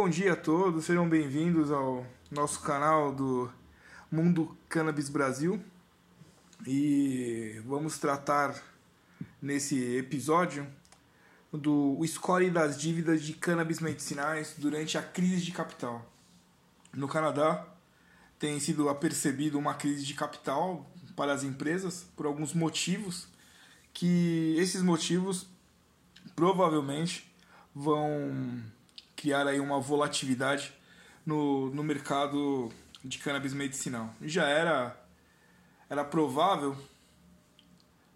Bom dia a todos, sejam bem-vindos ao nosso canal do Mundo Cannabis Brasil. E vamos tratar nesse episódio do score das dívidas de cannabis medicinais durante a crise de capital. No Canadá, tem sido apercebido uma crise de capital para as empresas por alguns motivos que esses motivos provavelmente vão criar aí uma volatilidade no, no mercado de cannabis medicinal. Já era, era provável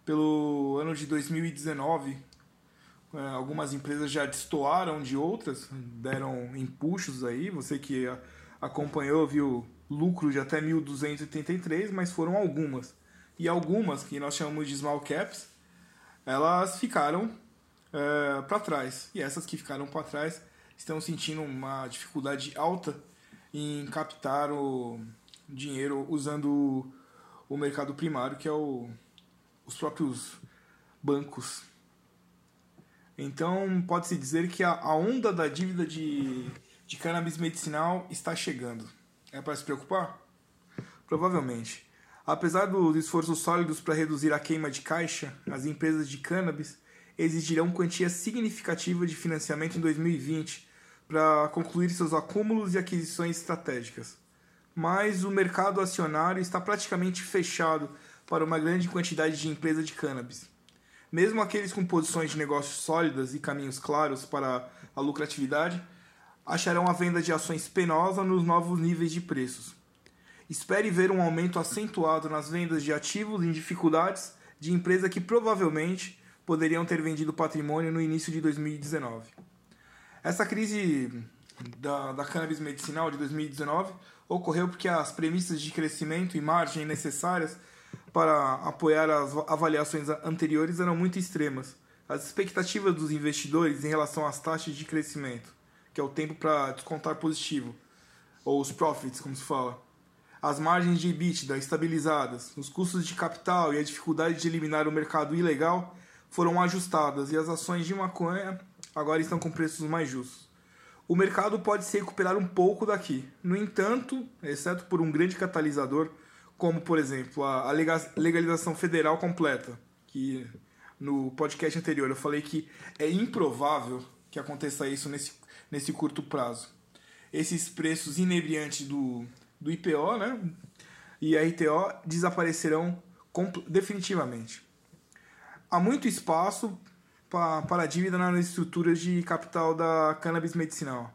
pelo ano de 2019, é, algumas empresas já destoaram de outras, deram empuxos aí, você que acompanhou viu lucro de até 1.283, mas foram algumas. E algumas, que nós chamamos de small caps, elas ficaram é, para trás. E essas que ficaram para trás estão sentindo uma dificuldade alta em captar o dinheiro usando o mercado primário, que é o, os próprios bancos. Então, pode-se dizer que a, a onda da dívida de, de cannabis medicinal está chegando. É para se preocupar? Provavelmente. Apesar dos esforços sólidos para reduzir a queima de caixa, as empresas de cannabis exigirão quantia significativa de financiamento em 2020 para concluir seus acúmulos e aquisições estratégicas. Mas o mercado acionário está praticamente fechado para uma grande quantidade de empresas de cannabis. Mesmo aqueles com posições de negócios sólidas e caminhos claros para a lucratividade acharão a venda de ações penosa nos novos níveis de preços. Espere ver um aumento acentuado nas vendas de ativos em dificuldades de empresas que provavelmente poderiam ter vendido patrimônio no início de 2019. Essa crise da, da cannabis medicinal de 2019 ocorreu porque as premissas de crescimento e margem necessárias para apoiar as avaliações anteriores eram muito extremas. As expectativas dos investidores em relação às taxas de crescimento, que é o tempo para descontar positivo, ou os profits, como se fala, as margens de EBITDA estabilizadas, os custos de capital e a dificuldade de eliminar o mercado ilegal foram ajustadas e as ações de maconha agora estão com preços mais justos. O mercado pode se recuperar um pouco daqui. No entanto, exceto por um grande catalisador, como por exemplo a legalização federal completa, que no podcast anterior eu falei que é improvável que aconteça isso nesse, nesse curto prazo. Esses preços inebriantes do, do IPO né, e RTO desaparecerão definitivamente. Há muito espaço para a dívida nas estruturas de capital da cannabis medicinal.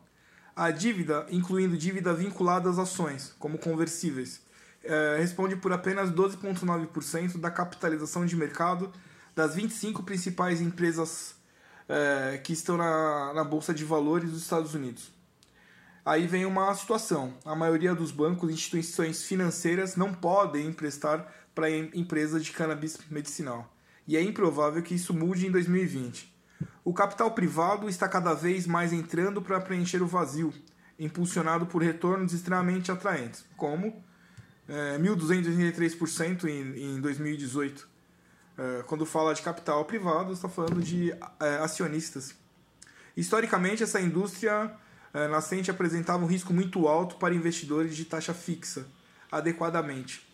A dívida, incluindo dívida vinculada às ações, como conversíveis, é, responde por apenas 12,9% da capitalização de mercado das 25 principais empresas é, que estão na, na Bolsa de Valores dos Estados Unidos. Aí vem uma situação: a maioria dos bancos e instituições financeiras não podem emprestar para empresas de cannabis medicinal e é improvável que isso mude em 2020. O capital privado está cada vez mais entrando para preencher o vazio, impulsionado por retornos extremamente atraentes, como é, 1.283% em, em 2018. É, quando fala de capital privado, está falando de é, acionistas. Historicamente, essa indústria nascente apresentava um risco muito alto para investidores de taxa fixa, adequadamente.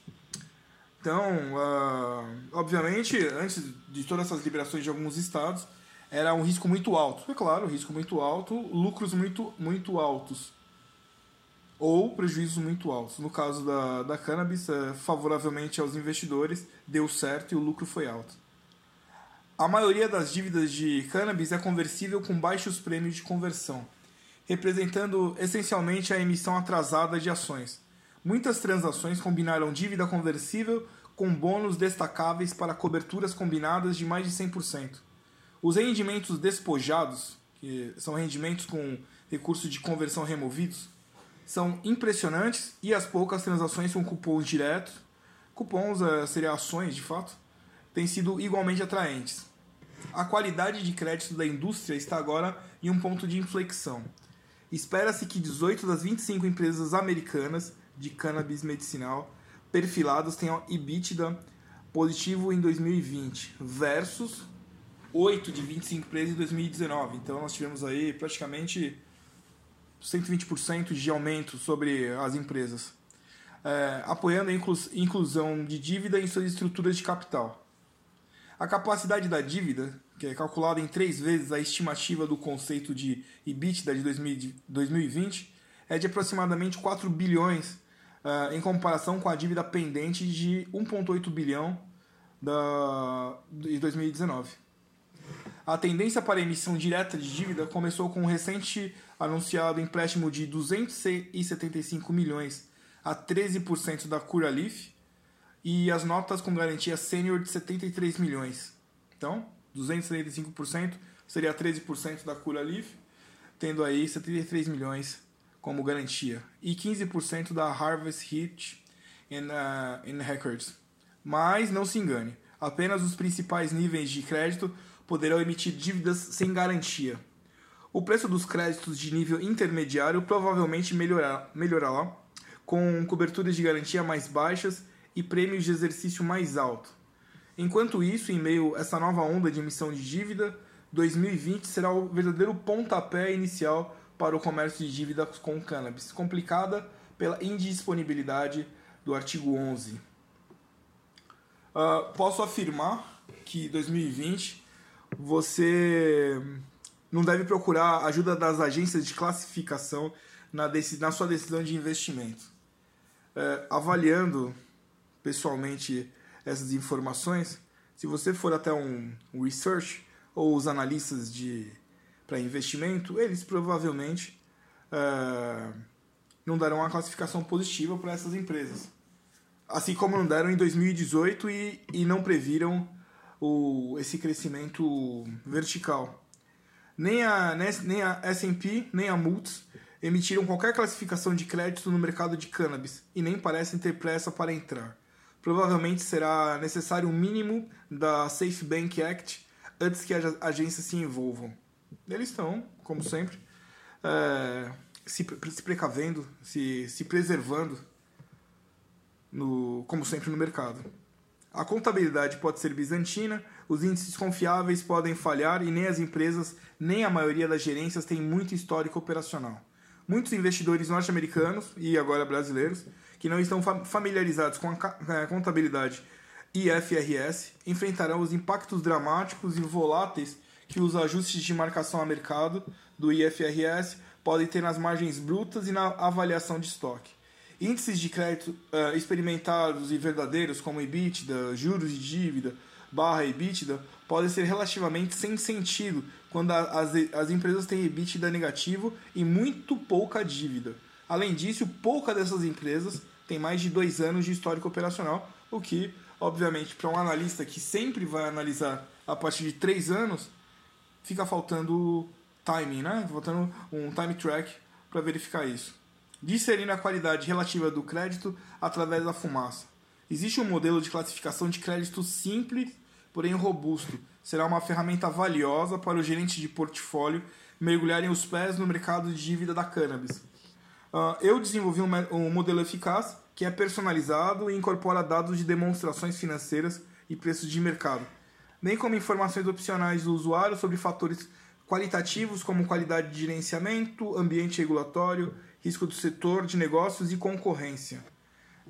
Então, uh, obviamente, antes de todas essas liberações de alguns estados, era um risco muito alto. É claro, risco muito alto, lucros muito, muito altos. Ou prejuízos muito altos. No caso da, da cannabis, é, favoravelmente aos investidores, deu certo e o lucro foi alto. A maioria das dívidas de cannabis é conversível com baixos prêmios de conversão, representando essencialmente a emissão atrasada de ações Muitas transações combinaram dívida conversível com bônus destacáveis para coberturas combinadas de mais de 100%. Os rendimentos despojados, que são rendimentos com recurso de conversão removidos, são impressionantes e as poucas transações com cupons diretos, cupons uh, seriam ações de fato, têm sido igualmente atraentes. A qualidade de crédito da indústria está agora em um ponto de inflexão. Espera-se que 18 das 25 empresas americanas de cannabis medicinal perfilados tenham EBITDA positivo em 2020 versus 8 de 25 empresas em 2019. Então nós tivemos aí praticamente 120% de aumento sobre as empresas, é, apoiando a inclusão de dívida em suas estruturas de capital. A capacidade da dívida, que é calculada em três vezes a estimativa do conceito de EBITDA de 2020, é de aproximadamente 4 bilhões em comparação com a dívida pendente de 1,8 bilhão da, de 2019. A tendência para a emissão direta de dívida começou com o recente anunciado empréstimo de 275 milhões a 13% da Curaleaf e as notas com garantia sênior de 73 milhões. Então, 275% seria 13% da Curaleaf, tendo aí 73 milhões como garantia e 15% da Harvest Hit in, uh, Records. Mas não se engane, apenas os principais níveis de crédito poderão emitir dívidas sem garantia. O preço dos créditos de nível intermediário provavelmente melhorar, melhorará com coberturas de garantia mais baixas e prêmios de exercício mais alto. Enquanto isso, em meio a essa nova onda de emissão de dívida, 2020 será o verdadeiro pontapé inicial para o comércio de dívida com cannabis, complicada pela indisponibilidade do artigo 11. Uh, ah, posso afirmar que 2020 você não deve procurar ajuda das agências de classificação na, na sua decisão de investimento. Uh, avaliando pessoalmente essas informações, se você for até um research ou os analistas de para investimento, eles provavelmente uh, não darão uma classificação positiva para essas empresas. Assim como não deram em 2018 e, e não previram o, esse crescimento vertical. Nem a, nem a S&P, nem a Moody's emitiram qualquer classificação de crédito no mercado de cannabis e nem parecem ter pressa para entrar. Provavelmente será necessário um mínimo da Safe Bank Act antes que as agências se envolvam eles estão, como sempre, é, se, se precavendo, se, se preservando, no, como sempre no mercado. A contabilidade pode ser bizantina, os índices confiáveis podem falhar e nem as empresas, nem a maioria das gerências têm muito histórico operacional. Muitos investidores norte-americanos e agora brasileiros que não estão familiarizados com a contabilidade IFRS enfrentarão os impactos dramáticos e voláteis que os ajustes de marcação a mercado do IFRS podem ter nas margens brutas e na avaliação de estoque. Índices de crédito uh, experimentados e verdadeiros, como EBITDA, juros de dívida, barra EBITDA, podem ser relativamente sem sentido quando as, as empresas têm EBITDA negativo e muito pouca dívida. Além disso, pouca dessas empresas tem mais de dois anos de histórico operacional, o que, obviamente, para um analista que sempre vai analisar a partir de três anos, fica faltando timing, né? Faltando um time track para verificar isso. Discernir a qualidade relativa do crédito através da fumaça. Existe um modelo de classificação de crédito simples, porém robusto. Será uma ferramenta valiosa para o gerente de portfólio mergulharem os pés no mercado de dívida da cannabis. Uh, eu desenvolvi um modelo eficaz que é personalizado e incorpora dados de demonstrações financeiras e preços de mercado bem como informações opcionais do usuário sobre fatores qualitativos como qualidade de gerenciamento, ambiente regulatório, risco do setor de negócios e concorrência.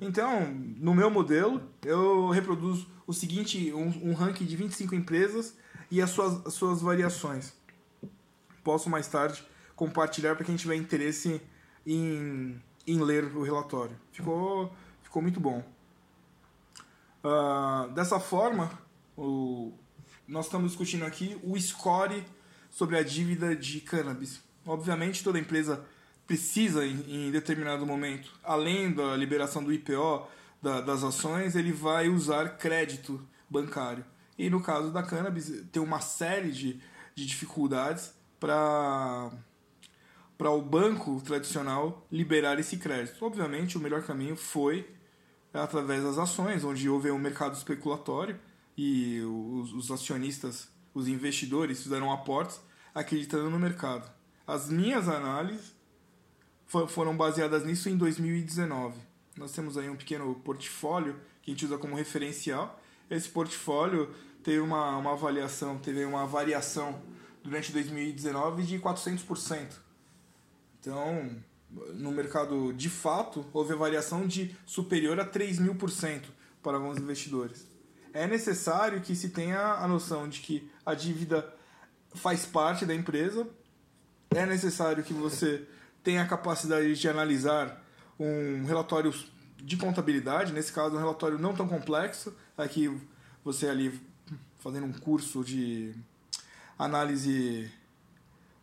Então, no meu modelo, eu reproduzo o seguinte, um, um ranking de 25 empresas e as suas, as suas variações. Posso mais tarde compartilhar para quem tiver interesse em, em ler o relatório. Ficou, ficou muito bom. Uh, dessa forma, o, nós estamos discutindo aqui o score sobre a dívida de cannabis. Obviamente, toda empresa precisa, em, em determinado momento, além da liberação do IPO da, das ações, ele vai usar crédito bancário. E no caso da cannabis, tem uma série de, de dificuldades para para o banco tradicional liberar esse crédito. Obviamente, o melhor caminho foi através das ações, onde houve um mercado especulatório e os, os acionistas, os investidores fizeram aportes acreditando no mercado. As minhas análises foram baseadas nisso em 2019. Nós temos aí um pequeno portfólio que a gente usa como referencial. Esse portfólio teve uma, uma avaliação, teve uma variação durante 2019 de 400%. Então, no mercado de fato, houve a variação de superior a 3 mil por cento para alguns investidores. É necessário que se tenha a noção de que a dívida faz parte da empresa, é necessário que você tenha a capacidade de analisar um relatório de contabilidade, nesse caso um relatório não tão complexo, aqui você ali fazendo um curso de análise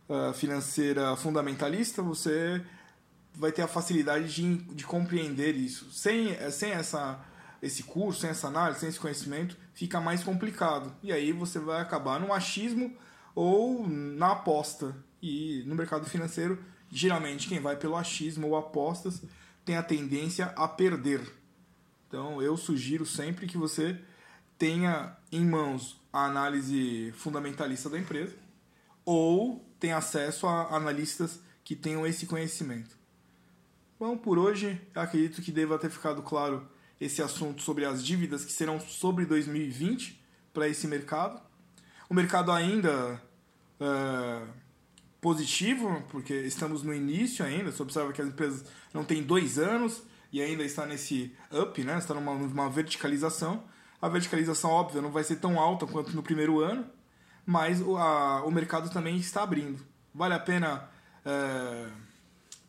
uh, financeira fundamentalista, você vai ter a facilidade de, de compreender isso. Sem, sem essa, esse curso, sem essa análise, sem esse conhecimento, fica mais complicado. E aí você vai acabar no achismo ou na aposta. E no mercado financeiro, geralmente quem vai pelo achismo ou apostas tem a tendência a perder. Então eu sugiro sempre que você tenha em mãos a análise fundamentalista da empresa ou tenha acesso a analistas que tenham esse conhecimento. Bom, por hoje, acredito que deva ter ficado claro esse assunto sobre as dívidas que serão sobre 2020 para esse mercado. O mercado ainda é, positivo, porque estamos no início ainda. Você observa que as empresas não têm dois anos e ainda está nesse up, né? está numa, numa verticalização. A verticalização, óbvia, não vai ser tão alta quanto no primeiro ano, mas o, a, o mercado também está abrindo. Vale a pena é,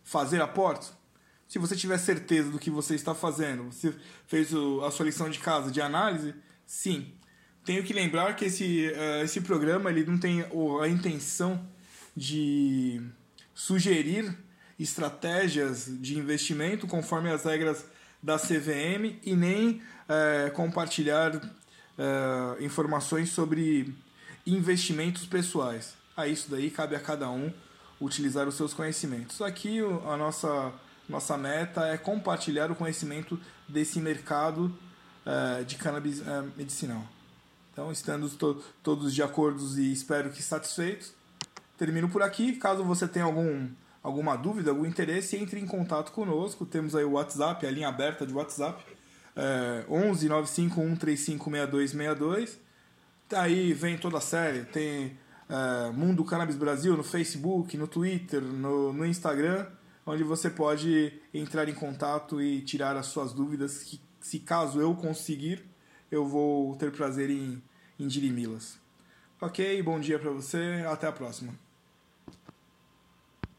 fazer aportes? Se você tiver certeza do que você está fazendo, você fez o, a sua lição de casa de análise, sim. Tenho que lembrar que esse, uh, esse programa ele não tem a intenção de sugerir estratégias de investimento conforme as regras da CVM e nem uh, compartilhar uh, informações sobre investimentos pessoais. A isso daí cabe a cada um utilizar os seus conhecimentos. Aqui a nossa nossa meta é compartilhar o conhecimento desse mercado uh, de cannabis uh, medicinal. Então, estando to todos de acordo e espero que satisfeitos, termino por aqui. Caso você tenha algum, alguma dúvida, algum interesse, entre em contato conosco. Temos aí o WhatsApp, a linha aberta de WhatsApp, é, 11 951 356262. Daí vem toda a série, tem é, Mundo Cannabis Brasil no Facebook, no Twitter, no, no Instagram onde você pode entrar em contato e tirar as suas dúvidas, que se caso eu conseguir, eu vou ter prazer em, em dirimi-las. Ok, bom dia para você, até a próxima.